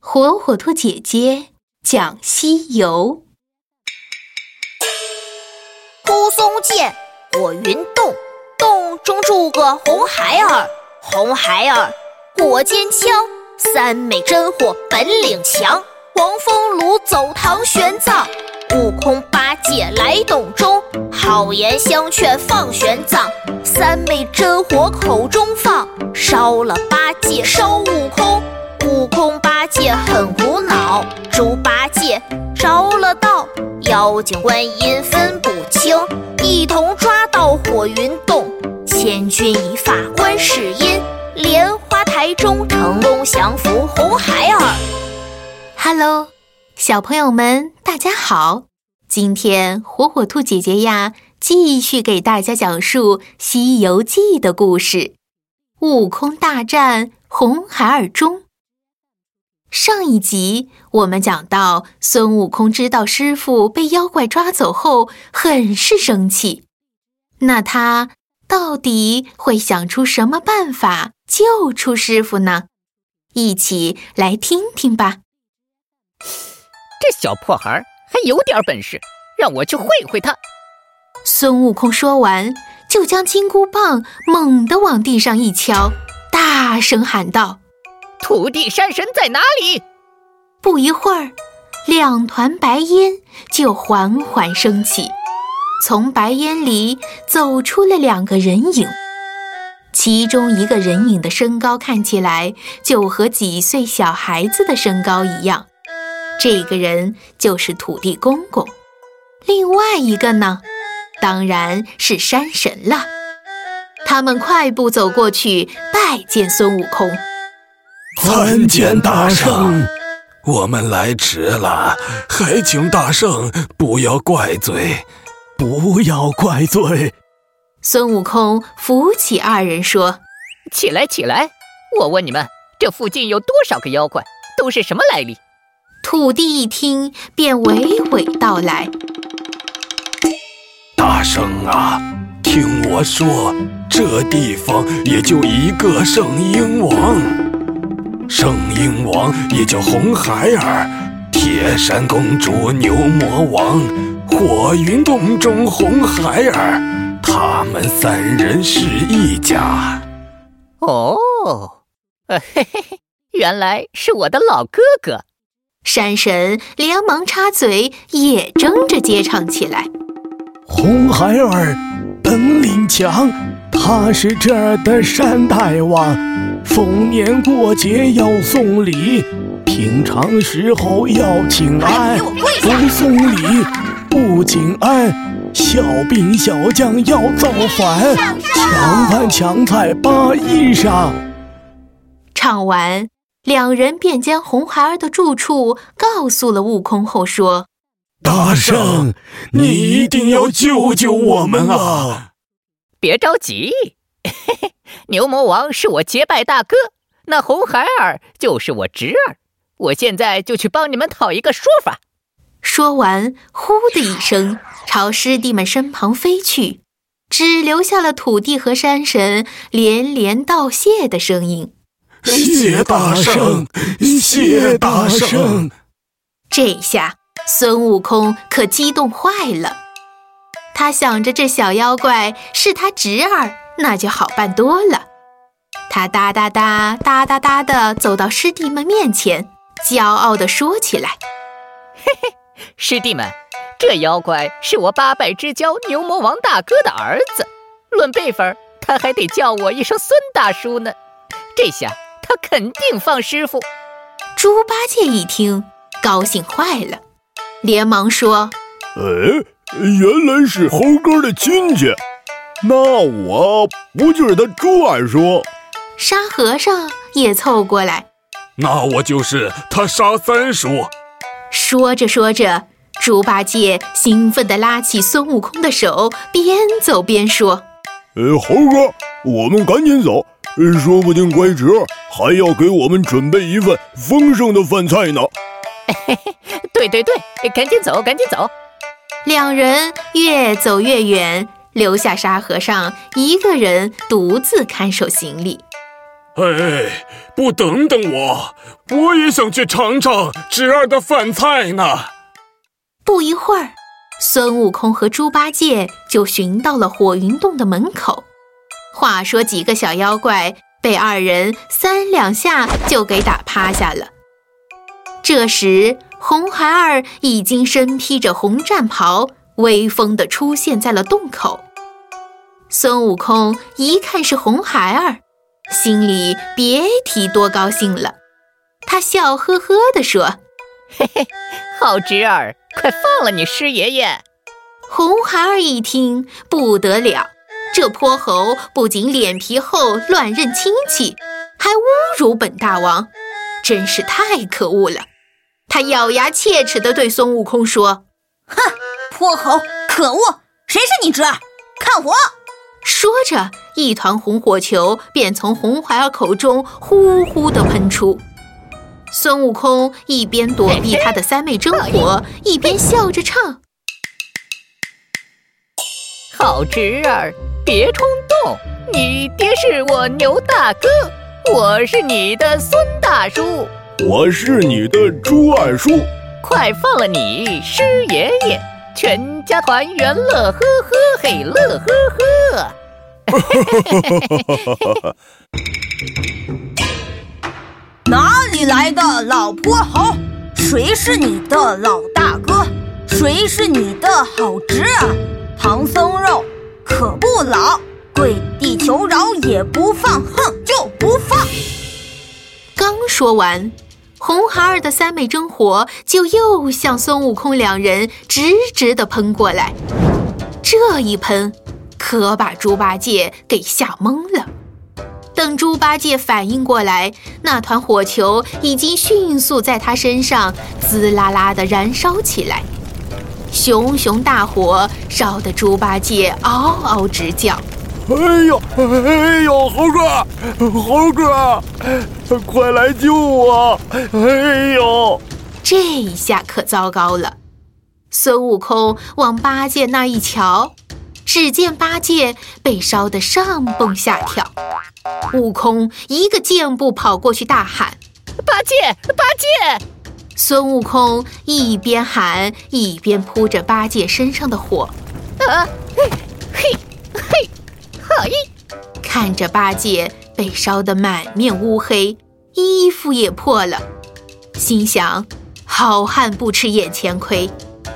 火火兔姐姐讲西游。枯松涧，火云洞，洞中住个红孩儿。红孩儿火尖枪，三昧真火本领强。黄风炉走堂玄奘，悟空八戒来洞中，好言相劝放玄奘。三昧真火口中放，烧了八戒烧悟空。悟空八戒很苦恼，猪八戒着了道，妖精观音分不清，一同抓到火云洞。千钧一发观世音，莲花台中成功降服红孩儿。Hello，小朋友们，大家好！今天火火兔姐姐呀，继续给大家讲述《西游记》的故事：悟空大战红孩儿中。上一集我们讲到，孙悟空知道师傅被妖怪抓走后，很是生气。那他到底会想出什么办法救出师傅呢？一起来听听吧。这小破孩还有点本事，让我去会会他。孙悟空说完，就将金箍棒猛地往地上一敲，大声喊道。土地山神在哪里？不一会儿，两团白烟就缓缓升起，从白烟里走出了两个人影。其中一个人影的身高看起来就和几岁小孩子的身高一样，这个人就是土地公公。另外一个呢，当然是山神了。他们快步走过去拜见孙悟空。参见大圣，我们来迟了，还请大圣不要怪罪，不要怪罪。孙悟空扶起二人说：“起来，起来！我问你们，这附近有多少个妖怪？都是什么来历？”土地一听，便娓娓道来：“大圣啊，听我说，这地方也就一个圣婴王。”圣婴王也叫红孩儿，铁扇公主牛魔王，火云洞中红孩儿，他们三人是一家。哦，嘿嘿嘿，原来是我的老哥哥。山神连忙插嘴，也争着接唱起来。红孩儿本领强，他是这儿的山大王。逢年过节要送礼，平常时候要请安。不送礼不请安，小兵小将要造反，抢饭抢菜扒衣裳。唱完，两人便将红孩儿的住处告诉了悟空后说：“大圣，你一定要救救我们啊！别着急。”嘿嘿，牛魔王是我结拜大哥，那红孩儿就是我侄儿。我现在就去帮你们讨一个说法。说完，呼的一声，朝师弟们身旁飞去，只留下了土地和山神连连道谢的声音。谢大圣，谢大圣。这下孙悟空可激动坏了，他想着这小妖怪是他侄儿。那就好办多了。他哒哒哒哒哒哒的走到师弟们面前，骄傲地说起来：“嘿嘿，师弟们，这妖怪是我八拜之交牛魔王大哥的儿子，论辈分，他还得叫我一声孙大叔呢。这下他肯定放师傅。”猪八戒一听，高兴坏了，连忙说：“哎，原来是猴哥的亲戚。”那我不就是他猪二叔？沙和尚也凑过来。那我就是他沙三叔。说着说着，猪八戒兴奋地拉起孙悟空的手，边走边说：“呃，猴哥，我们赶紧走，说不定乖侄还要给我们准备一份丰盛的饭菜呢。”嘿嘿，对对对，赶紧走，赶紧走。两人越走越远。留下沙和尚一个人独自看守行李。哎，不等等我，我也想去尝尝侄儿的饭菜呢。不一会儿，孙悟空和猪八戒就寻到了火云洞的门口。话说几个小妖怪被二人三两下就给打趴下了。这时，红孩儿已经身披着红战袍，威风地出现在了洞口。孙悟空一看是红孩儿。心里别提多高兴了，他笑呵呵地说：“嘿嘿，好侄儿，快放了你师爷爷！”红孩儿一听不得了，这泼猴不仅脸皮厚、乱认亲戚，还侮辱本大王，真是太可恶了。他咬牙切齿地对孙悟空说：“哼，泼猴，可恶！谁是你侄儿？看我！”说着，一团红火球便从红孩儿口中呼呼地喷出。孙悟空一边躲避他的三昧真火，一边笑着唱：“好侄儿，别冲动，你爹是我牛大哥，我是你的孙大叔，我是你的猪二叔，快放了你师爷爷，全家团圆乐呵呵，嘿乐呵呵。” 哪里来的老泼猴？谁是你的老大哥？谁是你的好侄儿？唐僧肉可不老，跪地求饶也不放，哼，就不放！刚说完，红孩儿的三昧真火就又向孙悟空两人直直的喷过来。这一喷。可把猪八戒给吓懵了。等猪八戒反应过来，那团火球已经迅速在他身上滋啦啦地燃烧起来，熊熊大火烧得猪八戒嗷嗷直叫：“哎呦，哎呦，猴哥，猴哥，快来救我！哎呦，这一下可糟糕了。”孙悟空往八戒那一瞧。只见八戒被烧得上蹦下跳，悟空一个箭步跑过去，大喊：“八戒，八戒！”孙悟空一边喊一边扑着八戒身上的火，啊，嘿，嘿，嘿，嘿！看着八戒被烧得满面乌黑，衣服也破了，心想：好汉不吃眼前亏。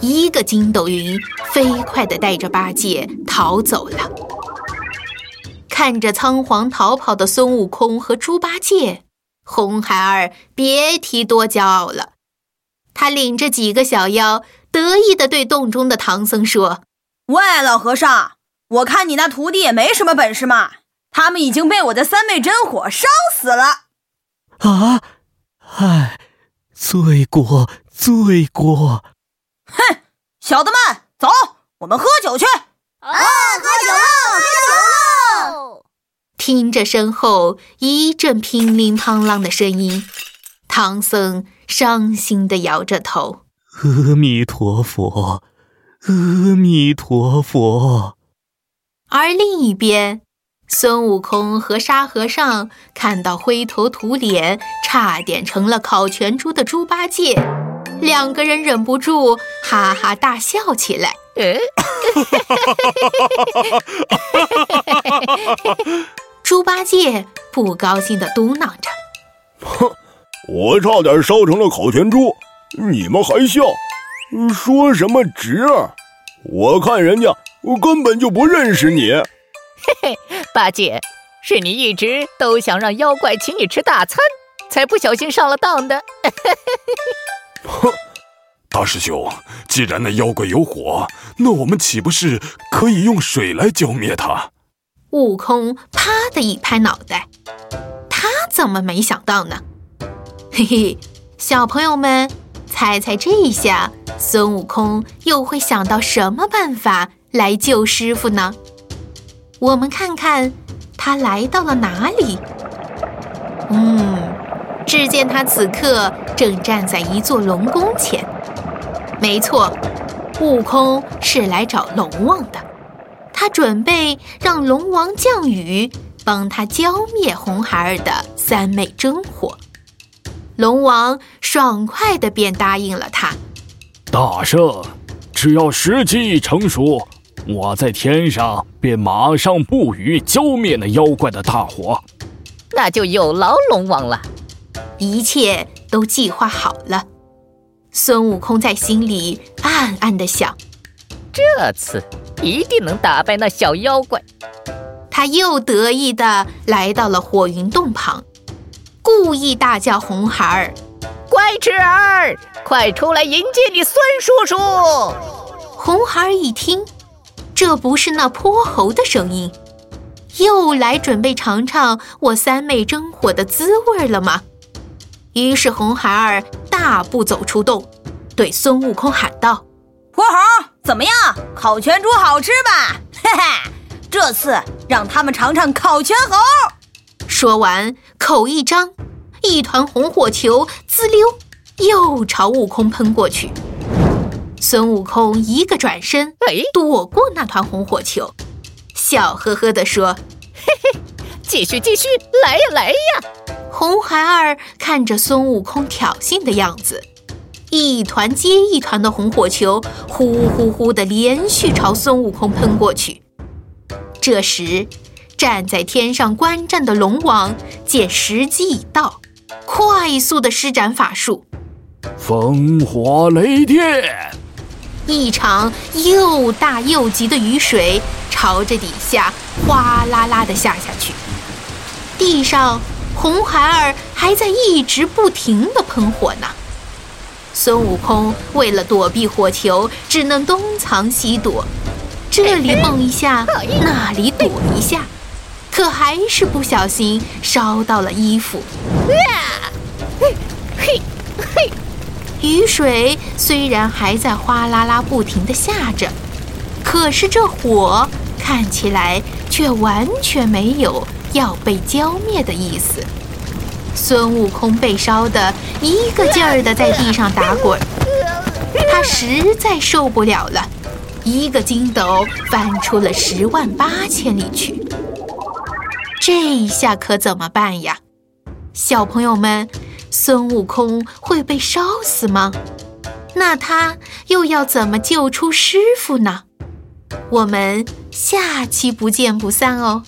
一个筋斗云飞快地带着八戒逃走了。看着仓皇逃跑的孙悟空和猪八戒，红孩儿别提多骄傲了。他领着几个小妖，得意地对洞中的唐僧说：“喂，老和尚，我看你那徒弟也没什么本事嘛，他们已经被我的三昧真火烧死了。”啊！唉，罪过，罪过。哼，小的们，走，我们喝酒去。啊，喝酒喽，喝酒喽！听着身后一阵乒铃乓啷的声音，唐僧伤心的摇着头：“阿弥陀佛，阿弥陀佛。”而另一边，孙悟空和沙和尚看到灰头土脸、差点成了烤全猪的猪八戒。两个人忍不住哈哈大笑起来。猪八戒不高兴的嘟囔着：“哼，我差点烧成了烤全猪，你们还笑？说什么侄儿？我看人家根本就不认识你。”嘿嘿，八戒，是你一直都想让妖怪请你吃大餐，才不小心上了当的。哼，大师兄，既然那妖怪有火，那我们岂不是可以用水来浇灭它？悟空啪的一拍脑袋，他怎么没想到呢？嘿嘿，小朋友们，猜猜这一下孙悟空又会想到什么办法来救师傅呢？我们看看他来到了哪里。嗯。只见他此刻正站在一座龙宫前。没错，悟空是来找龙王的。他准备让龙王降雨，帮他浇灭红孩儿的三昧真火。龙王爽快的便答应了他。大圣，只要时机一成熟，我在天上便马上布雨浇灭那妖怪的大火。那就有劳龙王了。一切都计划好了。孙悟空在心里暗暗的想：这次一定能打败那小妖怪。他又得意的来到了火云洞旁，故意大叫：“红孩儿，乖侄儿，快出来迎接你孙叔叔！”红孩儿一听，这不是那泼猴的声音，又来准备尝尝我三昧真火的滋味了吗？于是红孩儿大步走出洞，对孙悟空喊道：“泼猴，怎么样？烤全猪好吃吧？嘿嘿，这次让他们尝尝烤全猴。”说完，口一张，一团红火球滋溜又朝悟空喷过去。孙悟空一个转身，哎，躲过那团红火球，笑呵呵地说：“嘿嘿，继续继续，来呀来呀！”红孩儿看着孙悟空挑衅的样子，一团接一团的红火球呼呼呼的连续朝孙悟空喷过去。这时，站在天上观战的龙王见时机已到，快速的施展法术，风火雷电，一场又大又急的雨水朝着底下哗啦啦的下下去，地上。红孩儿还在一直不停地喷火呢。孙悟空为了躲避火球，只能东藏西躲，这里蹦一下，那里躲一下，可还是不小心烧到了衣服。嘿，嘿，嘿！雨水虽然还在哗啦啦不停地下着，可是这火看起来却完全没有。要被浇灭的意思。孙悟空被烧得一个劲儿的在地上打滚，他实在受不了了，一个筋斗翻出了十万八千里去。这下可怎么办呀？小朋友们，孙悟空会被烧死吗？那他又要怎么救出师傅呢？我们下期不见不散哦。